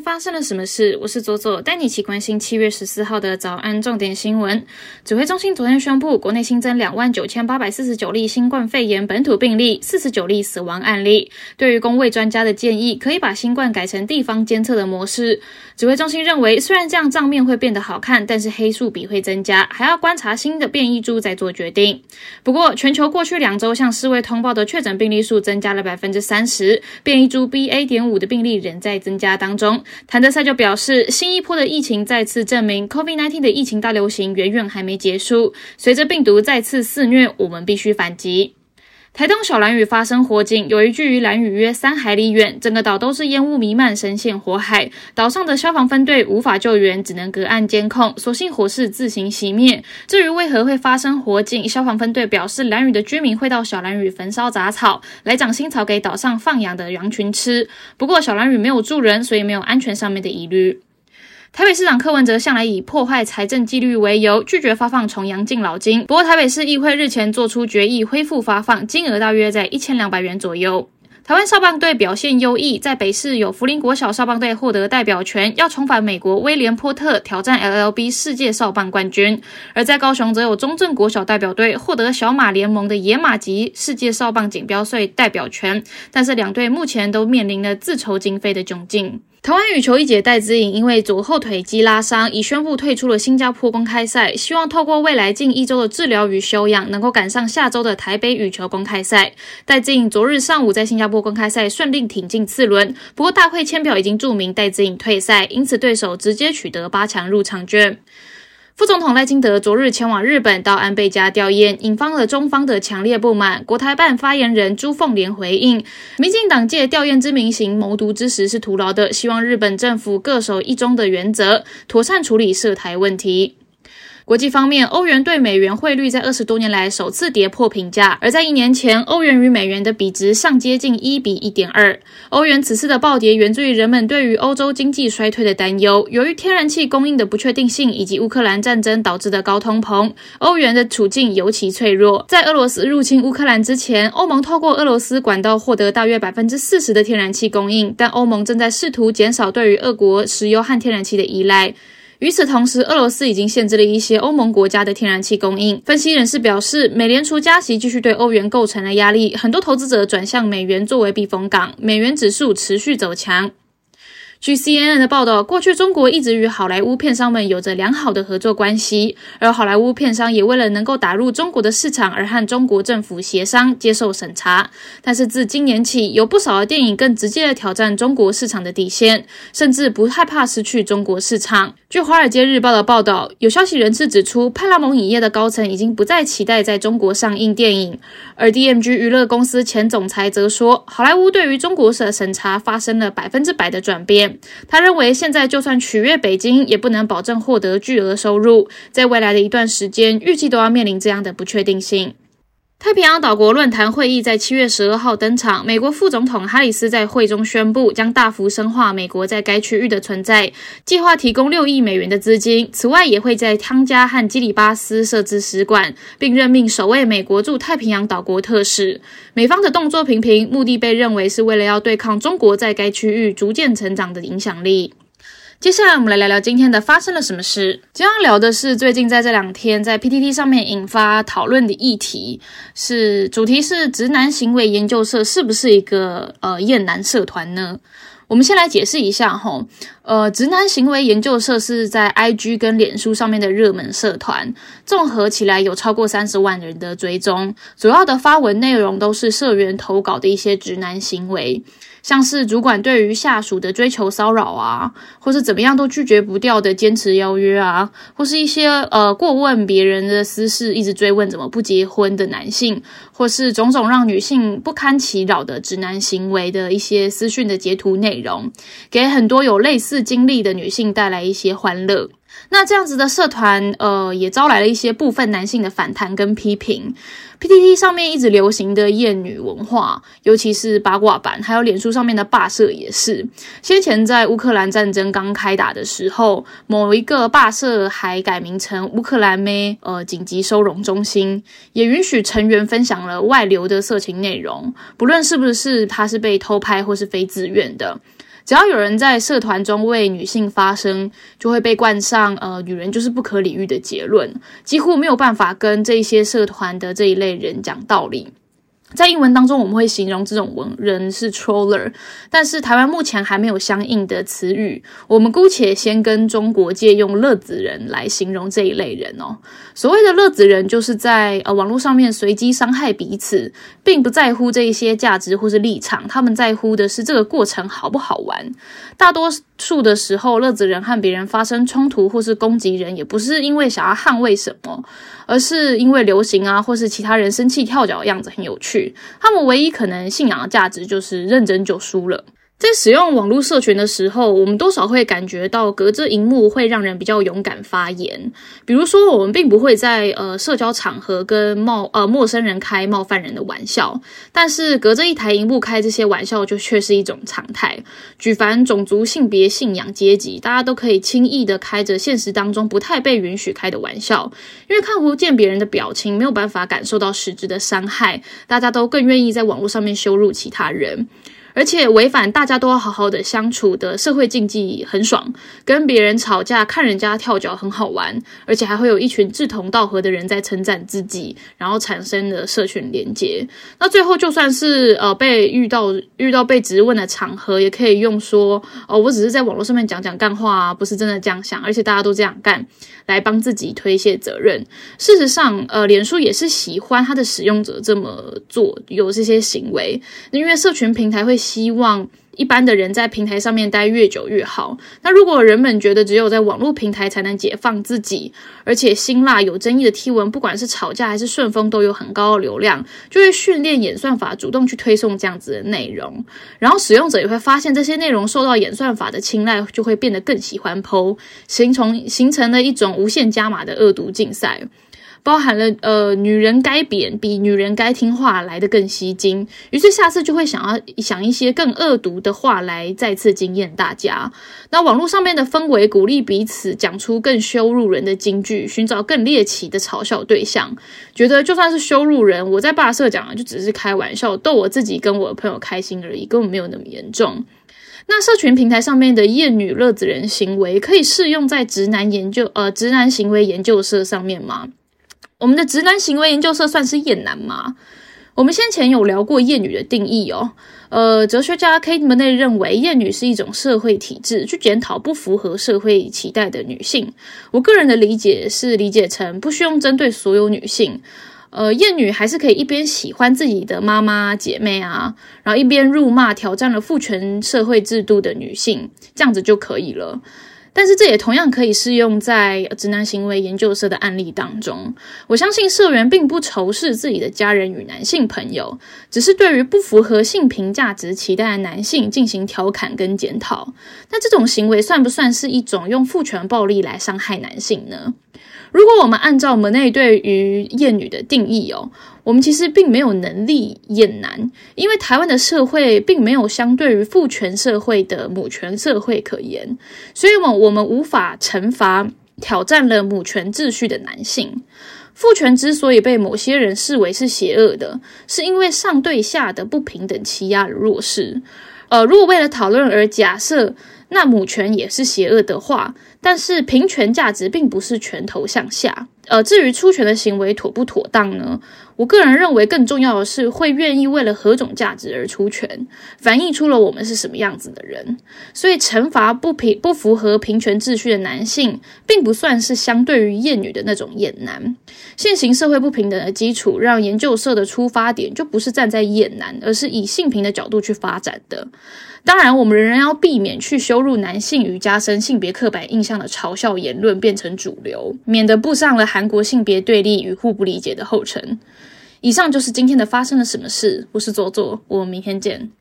发生了什么事？我是左左，带你一起关心七月十四号的早安重点新闻。指挥中心昨天宣布，国内新增两万九千八百四十九例新冠肺炎本土病例，四十九例死亡案例。对于工位专家的建议，可以把新冠改成地方监测的模式。指挥中心认为，虽然这样账面会变得好看，但是黑数比会增加，还要观察新的变异株再做决定。不过，全球过去两周向世卫通报的确诊病例数增加了百分之三十，变异株 BA. 点五的病例仍在增加当中。谭德赛就表示，新一波的疫情再次证明，COVID-19 的疫情大流行远远还没结束。随着病毒再次肆虐，我们必须反击。台东小蓝屿发生火警，由于距离蓝屿约三海里远，整个岛都是烟雾弥漫，深陷火海。岛上的消防分队无法救援，只能隔岸监控，所幸火势自行熄灭。至于为何会发生火警，消防分队表示，蓝屿的居民会到小蓝屿焚烧杂草，来长新草给岛上放养的羊群吃。不过小蓝屿没有住人，所以没有安全上面的疑虑。台北市长柯文哲向来以破坏财政纪律为由，拒绝发放重阳敬老金。不过，台北市议会日前做出决议，恢复发放，金额大约在一千两百元左右。台湾少棒队表现优异，在北市有福林国小少棒队获得代表权，要重返美国威廉波特挑战 LLB 世界少棒冠军；而在高雄则有中正国小代表队获得小马联盟的野马级世界少棒锦标赛代表权，但是两队目前都面临了自筹经费的窘境。台湾羽球一姐戴资颖因为左后腿肌拉伤，已宣布退出了新加坡公开赛。希望透过未来近一周的治疗与休养，能够赶上下周的台北羽球公开赛。戴资颖昨日上午在新加坡公开赛顺利挺进次轮，不过大会签表已经注明戴资颖退赛，因此对手直接取得八强入场券。副总统赖清德昨日前往日本到安倍家吊唁，引发了中方的强烈不满。国台办发言人朱凤莲回应，民进党借吊唁之名行谋独之实是徒劳的，希望日本政府各守一中的原则，妥善处理涉台问题。国际方面，欧元对美元汇率在二十多年来首次跌破平价，而在一年前，欧元与美元的比值上接近一比一点二。欧元此次的暴跌源自于人们对于欧洲经济衰退的担忧，由于天然气供应的不确定性以及乌克兰战争导致的高通膨，欧元的处境尤其脆弱。在俄罗斯入侵乌克兰之前，欧盟透过俄罗斯管道获得大约百分之四十的天然气供应，但欧盟正在试图减少对于俄国石油和天然气的依赖。与此同时，俄罗斯已经限制了一些欧盟国家的天然气供应。分析人士表示，美联储加息继续对欧元构成了压力，很多投资者转向美元作为避风港，美元指数持续走强。据 CNN 的报道，过去中国一直与好莱坞片商们有着良好的合作关系，而好莱坞片商也为了能够打入中国的市场而和中国政府协商接受审查。但是自今年起，有不少的电影更直接的挑战中国市场的底线，甚至不害怕失去中国市场。据《华尔街日报》的报道，有消息人士指出，派拉蒙影业的高层已经不再期待在中国上映电影，而 DMG 娱乐公司前总裁则说，好莱坞对于中国的审查发生了百分之百的转变。他认为，现在就算取悦北京，也不能保证获得巨额收入。在未来的一段时间，预计都要面临这样的不确定性。太平洋岛国论坛会议在七月十二号登场。美国副总统哈里斯在会中宣布，将大幅深化美国在该区域的存在，计划提供六亿美元的资金。此外，也会在汤加和基里巴斯设置使馆，并任命首位美国驻太平洋岛国特使。美方的动作频频，目的被认为是为了要对抗中国在该区域逐渐成长的影响力。接下来我们来聊聊今天的发生了什么事。今天要聊的是最近在这两天在 PTT 上面引发讨论的议题，是主题是直男行为研究社是不是一个呃厌男社团呢？我们先来解释一下哈，呃，直男行为研究社是在 IG 跟脸书上面的热门社团，综合起来有超过三十万人的追踪，主要的发文内容都是社员投稿的一些直男行为。像是主管对于下属的追求骚扰啊，或是怎么样都拒绝不掉的坚持邀约啊，或是一些呃过问别人的私事，一直追问怎么不结婚的男性，或是种种让女性不堪其扰的直男行为的一些私讯的截图内容，给很多有类似经历的女性带来一些欢乐。那这样子的社团，呃，也招来了一些部分男性的反弹跟批评。PTT 上面一直流行的厌女文化，尤其是八卦版，还有脸书上面的霸社也是。先前在乌克兰战争刚开打的时候，某一个霸社还改名成乌克兰妹呃紧急收容中心，也允许成员分享了外流的色情内容，不论是不是他是被偷拍或是非自愿的。只要有人在社团中为女性发声，就会被冠上“呃，女人就是不可理喻”的结论，几乎没有办法跟这些社团的这一类人讲道理。在英文当中，我们会形容这种文人是 troller，但是台湾目前还没有相应的词语。我们姑且先跟中国借用乐子人来形容这一类人哦。所谓的乐子人，就是在呃网络上面随机伤害彼此，并不在乎这一些价值或是立场，他们在乎的是这个过程好不好玩。大多数的时候，乐子人和别人发生冲突或是攻击人，也不是因为想要捍卫什么。而是因为流行啊，或是其他人生气跳脚的样子很有趣。他们唯一可能信仰的价值就是认真就输了。在使用网络社群的时候，我们多少会感觉到隔着荧幕会让人比较勇敢发言。比如说，我们并不会在呃社交场合跟冒呃陌生人开冒犯人的玩笑，但是隔着一台荧幕开这些玩笑就却是一种常态。举凡种族、性别、信仰、阶级，大家都可以轻易的开着现实当中不太被允许开的玩笑，因为看不见别人的表情，没有办法感受到实质的伤害，大家都更愿意在网络上面羞辱其他人。而且违反大家都要好好的相处的社会禁忌很爽，跟别人吵架看人家跳脚很好玩，而且还会有一群志同道合的人在称赞自己，然后产生的社群连接。那最后就算是呃被遇到遇到被质问的场合，也可以用说哦，我只是在网络上面讲讲干话啊，不是真的这样想，而且大家都这样干，来帮自己推卸责任。事实上，呃，脸书也是喜欢它的使用者这么做，有这些行为，因为社群平台会。希望一般的人在平台上面待越久越好。那如果人们觉得只有在网络平台才能解放自己，而且辛辣有争议的贴文，不管是吵架还是顺风，都有很高的流量，就会训练演算法主动去推送这样子的内容。然后使用者也会发现这些内容受到演算法的青睐，就会变得更喜欢 PO，形成形成了一种无限加码的恶毒竞赛。包含了呃，女人该扁比女人该听话来的更吸睛，于是下次就会想要想一些更恶毒的话来再次惊艳大家。那网络上面的氛围鼓励彼此讲出更羞辱人的金句，寻找更猎奇的嘲笑对象，觉得就算是羞辱人，我在霸社讲的就只是开玩笑，逗我自己跟我的朋友开心而已，根本没有那么严重。那社群平台上面的厌女乐子人行为，可以适用在直男研究呃直男行为研究社上面吗？我们的直男行为研究社算是厌男吗？我们先前有聊过厌女的定义哦。呃，哲学家 Kate m o n e 认为，厌女是一种社会体制，去检讨不符合社会期待的女性。我个人的理解是理解成不需要针对所有女性。呃，厌女还是可以一边喜欢自己的妈妈姐妹啊，然后一边辱骂挑战了父权社会制度的女性，这样子就可以了。但是这也同样可以适用在直男行为研究社的案例当中。我相信社员并不仇视自己的家人与男性朋友，只是对于不符合性平价值期待的男性进行调侃跟检讨。那这种行为算不算是一种用父权暴力来伤害男性呢？如果我们按照门内对于厌女的定义哦。我们其实并没有能力厌男，因为台湾的社会并没有相对于父权社会的母权社会可言，所以，我我们无法惩罚挑战了母权秩序的男性。父权之所以被某些人视为是邪恶的，是因为上对下的不平等欺压了弱势。呃，如果为了讨论而假设那母权也是邪恶的话，但是平权价值并不是拳头向下。呃，至于出拳的行为妥不妥当呢？我个人认为，更重要的是会愿意为了何种价值而出拳，反映出了我们是什么样子的人。所以，惩罚不平不符合平权秩序的男性，并不算是相对于厌女的那种厌男。现行社会不平等的基础，让研究社的出发点就不是站在厌男，而是以性平的角度去发展的。当然，我们仍然要避免去羞辱男性与加深性别刻板印象的嘲笑言论变成主流，免得步上了韩国性别对立与互不理解的后尘。以上就是今天的发生了什么事，我是左左，我们明天见。